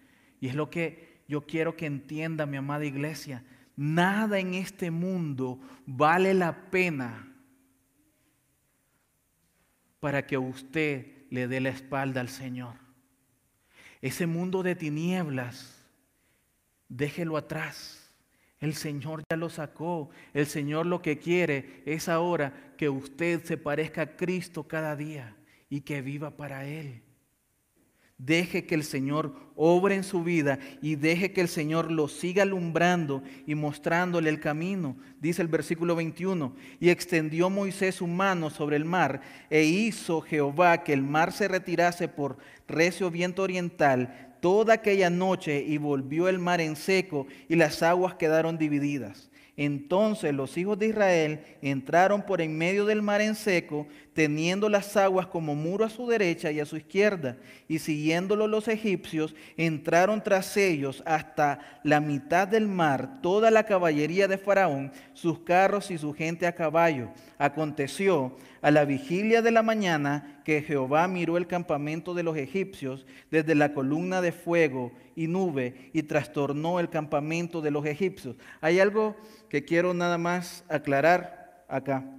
Speaker 1: Y es lo que yo quiero que entienda mi amada iglesia. Nada en este mundo vale la pena para que usted le dé la espalda al Señor. Ese mundo de tinieblas, déjelo atrás. El Señor ya lo sacó. El Señor lo que quiere es ahora que usted se parezca a Cristo cada día y que viva para Él. Deje que el Señor obre en su vida y deje que el Señor lo siga alumbrando y mostrándole el camino. Dice el versículo 21, y extendió Moisés su mano sobre el mar e hizo Jehová que el mar se retirase por recio viento oriental toda aquella noche y volvió el mar en seco y las aguas quedaron divididas. Entonces los hijos de Israel entraron por en medio del mar en seco, teniendo las aguas como muro a su derecha y a su izquierda, y siguiéndolo los egipcios, entraron tras ellos hasta la mitad del mar, toda la caballería de Faraón, sus carros y su gente a caballo. Aconteció a la vigilia de la mañana que Jehová miró el campamento de los egipcios desde la columna de fuego y nube y trastornó el campamento de los egipcios. Hay algo que quiero nada más aclarar acá.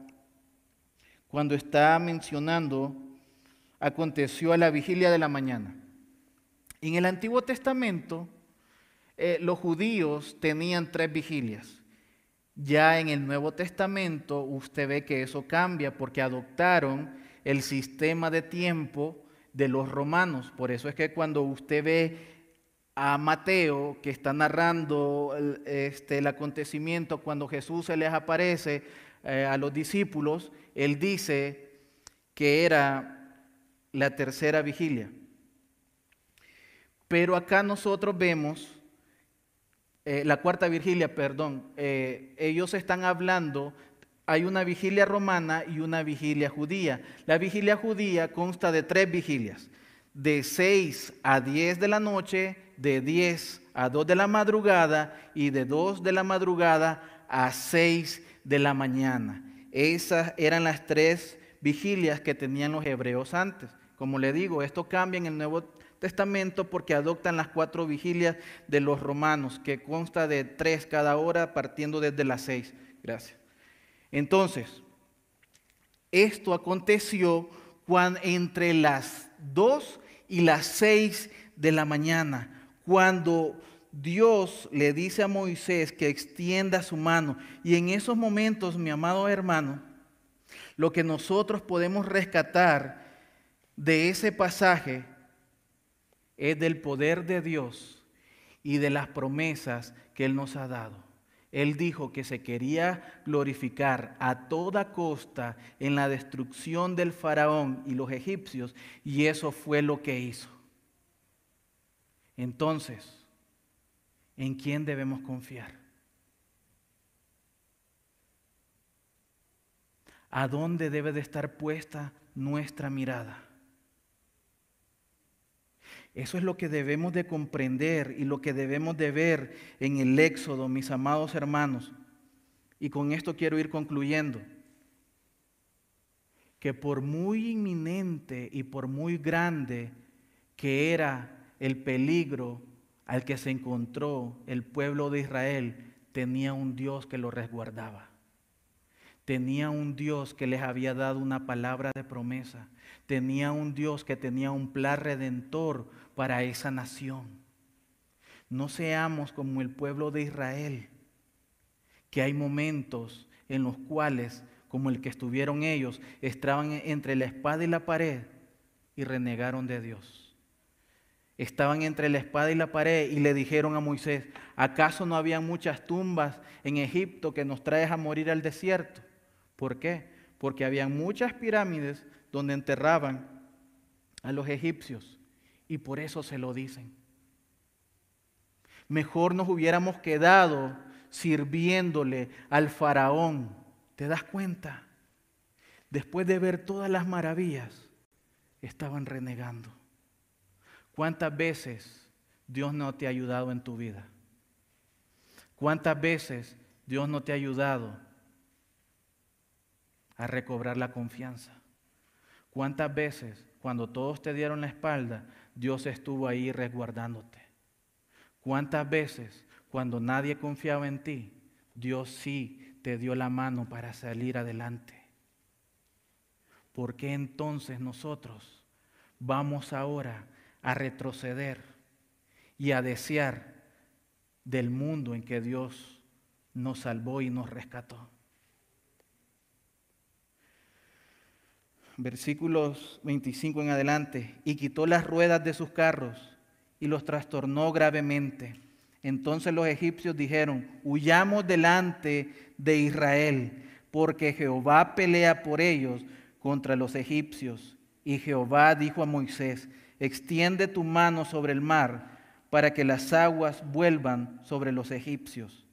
Speaker 1: Cuando está mencionando, aconteció a la vigilia de la mañana. En el Antiguo Testamento, eh, los judíos tenían tres vigilias. Ya en el Nuevo Testamento usted ve que eso cambia porque adoptaron el sistema de tiempo de los romanos. Por eso es que cuando usted ve a Mateo que está narrando el, este, acontecimiento cuando Jesús se les aparece eh, a los discípulos, él dice que era la tercera vigilia. Pero acá nosotros vemos eh, la cuarta vigilia, perdón, eh, ellos están hablando, hay una vigilia romana y una vigilia judía. La vigilia judía consta de tres vigilias, de 6 a 10 de la noche, de 10 a 2 de la madrugada y de 2 de la madrugada a 6 de la mañana. Esas eran las tres vigilias que tenían los hebreos antes. Como le digo, esto cambia en el Nuevo Testamento porque adoptan las cuatro vigilias de los romanos, que consta de tres cada hora partiendo desde las seis. Gracias. Entonces, esto aconteció cuando, entre las 2 y las 6 de la mañana, cuando Dios le dice a Moisés que extienda su mano. Y en esos momentos, mi amado hermano, lo que nosotros podemos rescatar de ese pasaje es del poder de Dios y de las promesas que Él nos ha dado. Él dijo que se quería glorificar a toda costa en la destrucción del faraón y los egipcios, y eso fue lo que hizo. Entonces, ¿en quién debemos confiar? ¿A dónde debe de estar puesta nuestra mirada? Eso es lo que debemos de comprender y lo que debemos de ver en el Éxodo, mis amados hermanos. Y con esto quiero ir concluyendo. Que por muy inminente y por muy grande que era el peligro al que se encontró el pueblo de Israel, tenía un Dios que lo resguardaba. Tenía un Dios que les había dado una palabra de promesa. Tenía un Dios que tenía un plan redentor para esa nación. No seamos como el pueblo de Israel, que hay momentos en los cuales, como el que estuvieron ellos, estaban entre la espada y la pared y renegaron de Dios. Estaban entre la espada y la pared y le dijeron a Moisés, ¿acaso no había muchas tumbas en Egipto que nos traes a morir al desierto? ¿Por qué? Porque había muchas pirámides donde enterraban a los egipcios y por eso se lo dicen. Mejor nos hubiéramos quedado sirviéndole al faraón. ¿Te das cuenta? Después de ver todas las maravillas, estaban renegando. ¿Cuántas veces Dios no te ha ayudado en tu vida? ¿Cuántas veces Dios no te ha ayudado a recobrar la confianza? ¿Cuántas veces cuando todos te dieron la espalda, Dios estuvo ahí resguardándote. ¿Cuántas veces cuando nadie confiaba en ti, Dios sí te dio la mano para salir adelante? ¿Por qué entonces nosotros vamos ahora a retroceder y a desear del mundo en que Dios nos salvó y nos rescató? versículos 25 en adelante, y quitó las ruedas de sus carros y los trastornó gravemente. Entonces los egipcios dijeron, huyamos delante de Israel, porque Jehová pelea por ellos contra los egipcios. Y Jehová dijo a Moisés, extiende tu mano sobre el mar para que las aguas vuelvan sobre los egipcios,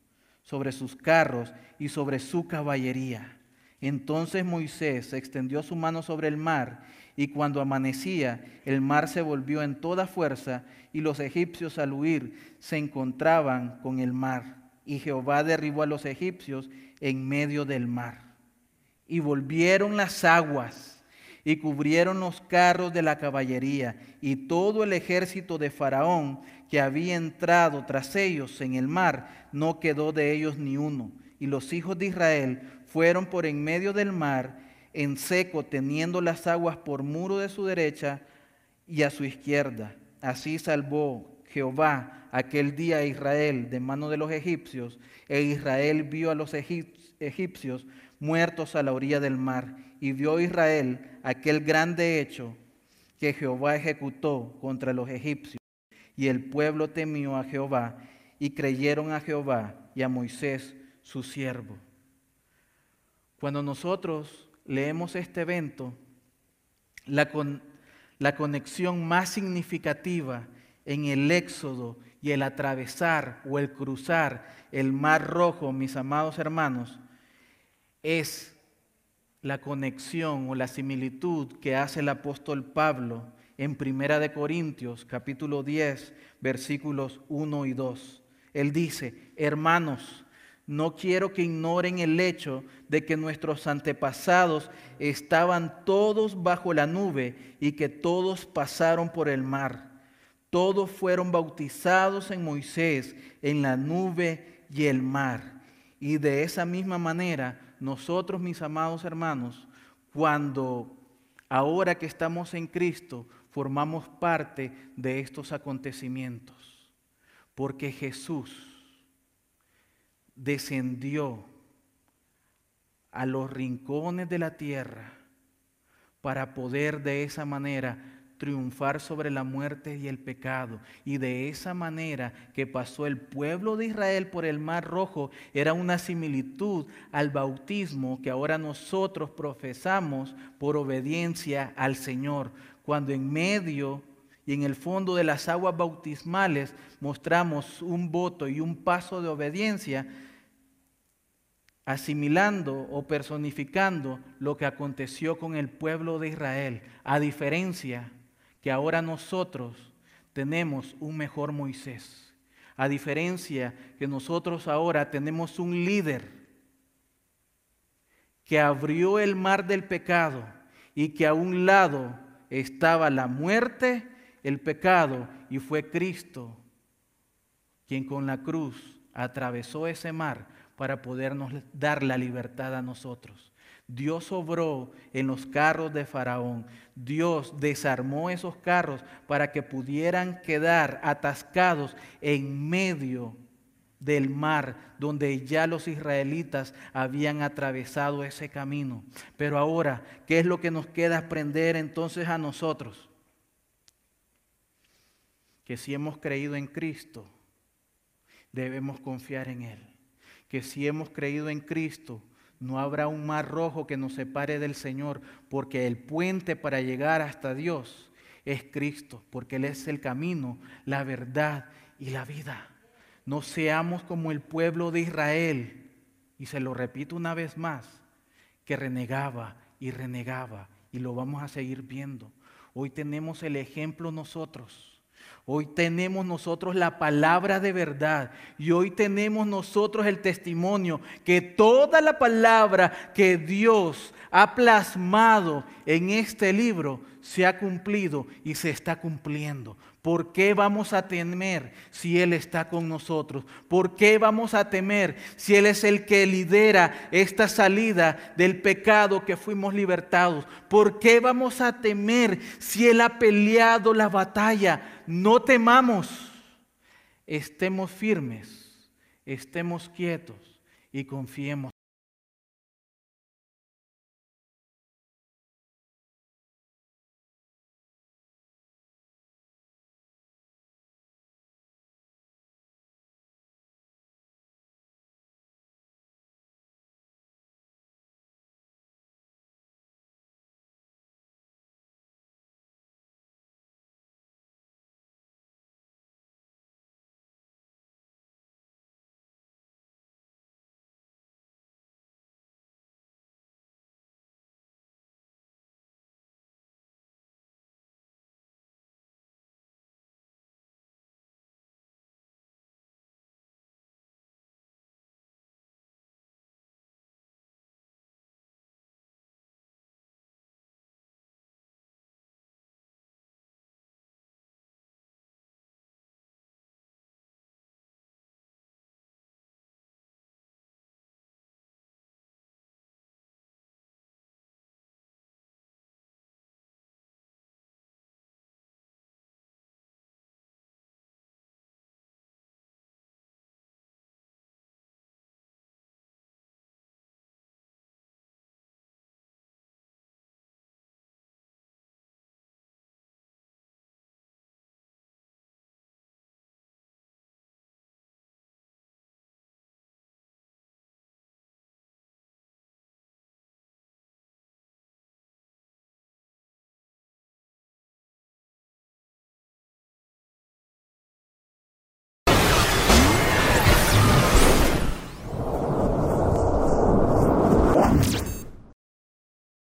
Speaker 1: sobre sus carros y sobre su caballería. Entonces Moisés extendió su mano sobre el mar, y cuando amanecía, el mar se volvió en toda fuerza, y los egipcios al huir se encontraban con el mar. Y Jehová derribó a los egipcios en medio del mar. Y volvieron las aguas, y cubrieron los carros de la caballería, y todo el ejército de Faraón que había entrado tras ellos en el mar, no quedó de ellos ni uno. Y los hijos de Israel fueron por en medio del mar, en seco, teniendo las aguas por muro de su derecha y a su izquierda. Así salvó Jehová aquel día a Israel de mano de los egipcios, e Israel vio a los egipcios muertos a la orilla del mar, y vio Israel aquel grande hecho que Jehová ejecutó contra los egipcios. Y el pueblo temió a Jehová, y creyeron a Jehová y a Moisés su siervo. Cuando nosotros leemos este evento, la, la conexión más significativa en el éxodo y el atravesar o el cruzar el mar rojo, mis amados hermanos, es la conexión o la similitud que hace el apóstol Pablo en Primera de Corintios, capítulo 10, versículos 1 y 2. Él dice, hermanos, no quiero que ignoren el hecho de que nuestros antepasados estaban todos bajo la nube y que todos pasaron por el mar. Todos fueron bautizados en Moisés, en la nube y el mar. Y de esa misma manera nosotros, mis amados hermanos, cuando ahora que estamos en Cristo, formamos parte de estos acontecimientos. Porque Jesús descendió a los rincones de la tierra para poder de esa manera triunfar sobre la muerte y el pecado. Y de esa manera que pasó el pueblo de Israel por el mar rojo era una similitud al bautismo que ahora nosotros profesamos por obediencia al Señor. Cuando en medio y en el fondo de las aguas bautismales mostramos un voto y un paso de obediencia, asimilando o personificando lo que aconteció con el pueblo de Israel, a diferencia que ahora nosotros tenemos un mejor Moisés, a diferencia que nosotros ahora tenemos un líder que abrió el mar del pecado y que a un lado estaba la muerte, el pecado, y fue Cristo quien con la cruz atravesó ese mar para podernos dar la libertad a nosotros. Dios obró en los carros de Faraón. Dios desarmó esos carros para que pudieran quedar atascados en medio del mar donde ya los israelitas habían atravesado ese camino. Pero ahora, ¿qué es lo que nos queda aprender entonces a nosotros? Que si hemos creído en Cristo, debemos confiar en Él. Que si hemos creído en Cristo, no habrá un mar rojo que nos separe del Señor, porque el puente para llegar hasta Dios es Cristo, porque Él es el camino, la verdad y la vida. No seamos como el pueblo de Israel, y se lo repito una vez más, que renegaba y renegaba, y lo vamos a seguir viendo. Hoy tenemos el ejemplo nosotros Hoy tenemos nosotros la palabra de verdad y hoy tenemos nosotros el testimonio que toda la palabra que Dios ha plasmado en este libro se ha cumplido y se está cumpliendo. ¿Por qué vamos a temer si Él está con nosotros? ¿Por qué vamos a temer si Él es el que lidera esta salida del pecado que fuimos libertados? ¿Por qué vamos a temer si Él ha peleado la batalla? No temamos, estemos firmes, estemos quietos y confiemos